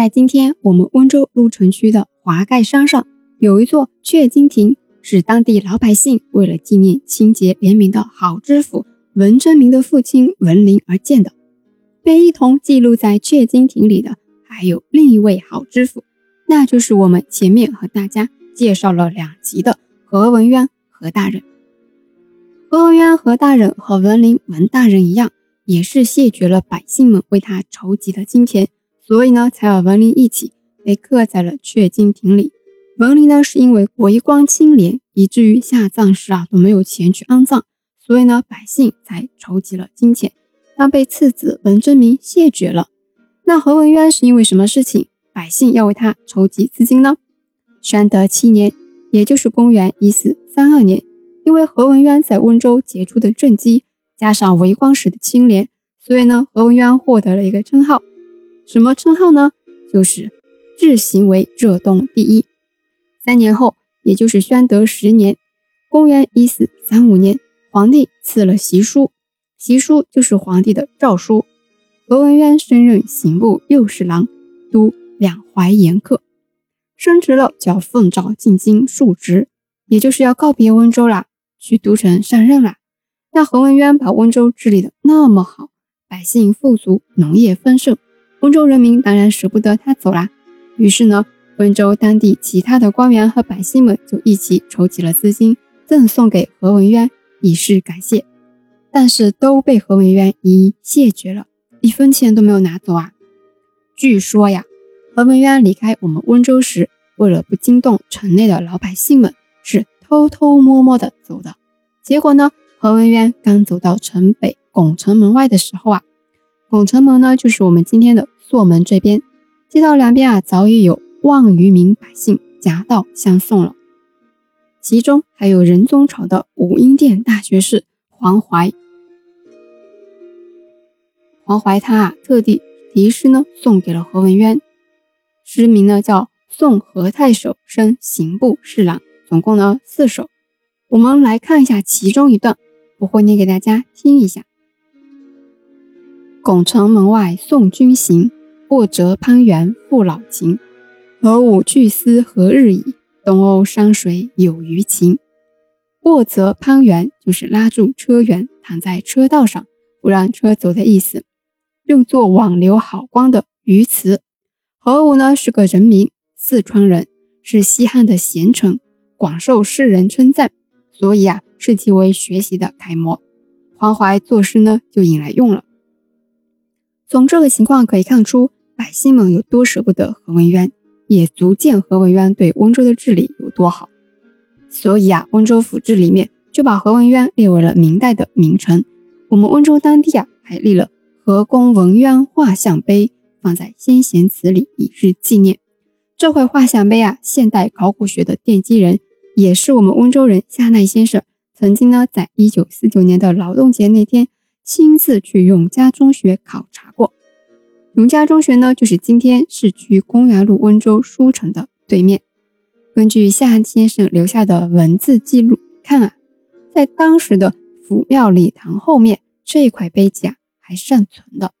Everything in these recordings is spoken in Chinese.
在今天我们温州鹿城区的华盖山上，有一座雀金亭，是当地老百姓为了纪念清洁廉明的好知府文征明的父亲文林而建的。被一同记录在雀金亭里的，还有另一位好知府，那就是我们前面和大家介绍了两集的何文渊何大人。何文渊何大人和文林文大人一样，也是谢绝了百姓们为他筹集的金钱。所以呢，才和文林一起被刻在了阙金亭里。文林呢，是因为为光清廉，以至于下葬时啊都没有钱去安葬，所以呢，百姓才筹集了金钱。但被次子文征明谢绝了。那何文渊是因为什么事情，百姓要为他筹集资金呢？宣德七年，也就是公元一四三二年，因为何文渊在温州杰出的政绩，加上为光时的清廉，所以呢，何文渊获得了一个称号。什么称号呢？就是治行为浙东第一。三年后，也就是宣德十年，公元一四三五年，皇帝赐了习书，习书就是皇帝的诏书。何文渊升任刑部右侍郎，都两淮盐客，升职了，叫奉诏进京述职，也就是要告别温州啦，去都城上任啦。那何文渊把温州治理的那么好，百姓富足，农业丰盛。温州人民当然舍不得他走啦，于是呢，温州当地其他的官员和百姓们就一起筹集了资金，赠送给何文渊以示感谢，但是都被何文渊一一谢绝了，一分钱都没有拿走啊。据说呀，何文渊离开我们温州时，为了不惊动城内的老百姓们，是偷偷摸摸的走的。结果呢，何文渊刚走到城北拱城门外的时候啊。拱辰门呢，就是我们今天的朔门这边，街道两边啊，早已有万余名百姓夹道相送了。其中还有仁宗朝的武英殿大学士黄怀。黄怀他啊，特地题诗呢，送给了何文渊，诗名呢叫《送何太守升刑部侍郎》，总共呢四首。我们来看一下其中一段，我会念给大家听一下。拱城门外送君行，过折攀援复老情。何吾去思何日矣？东瓯山水有余情。过折攀援就是拉住车辕，躺在车道上不让车走的意思，用作挽留好光的鱼词。何吾呢是个人名，四川人，是西汉的贤臣，广受世人称赞，所以啊视其为学习的楷模。黄怀作诗呢就引来用了。从这个情况可以看出，百姓们有多舍不得何文渊，也足见何文渊对温州的治理有多好。所以啊，温州府志里面就把何文渊列为了明代的名臣。我们温州当地啊，还立了何公文渊画像碑，放在先贤祠里以示纪念。这块画像碑啊，现代考古学的奠基人，也是我们温州人夏奈先生，曾经呢，在一九四九年的劳动节那天。亲自去永嘉中学考察过，永嘉中学呢，就是今天市区公园路温州书城的对面。根据夏先生留下的文字记录看啊，在当时的府庙礼堂后面这一块碑记啊还尚存的。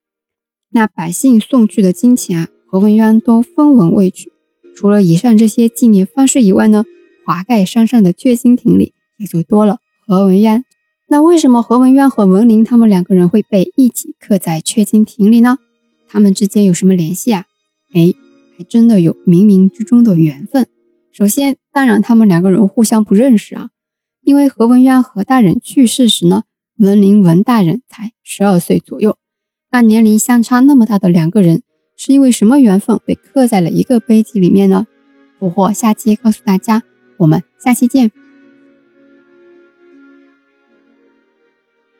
那百姓送去的金钱啊，何文渊都分文未取。除了以上这些纪念方式以外呢，华盖山上的阙心亭里也就多了何文渊。那为什么何文渊和文林他们两个人会被一起刻在阙金亭里呢？他们之间有什么联系啊？哎，还真的有冥冥之中的缘分。首先，当然他们两个人互相不认识啊，因为何文渊何大人去世时呢，文林文大人才十二岁左右。那年龄相差那么大的两个人，是因为什么缘分被刻在了一个碑记里面呢？不惑下期告诉大家，我们下期见。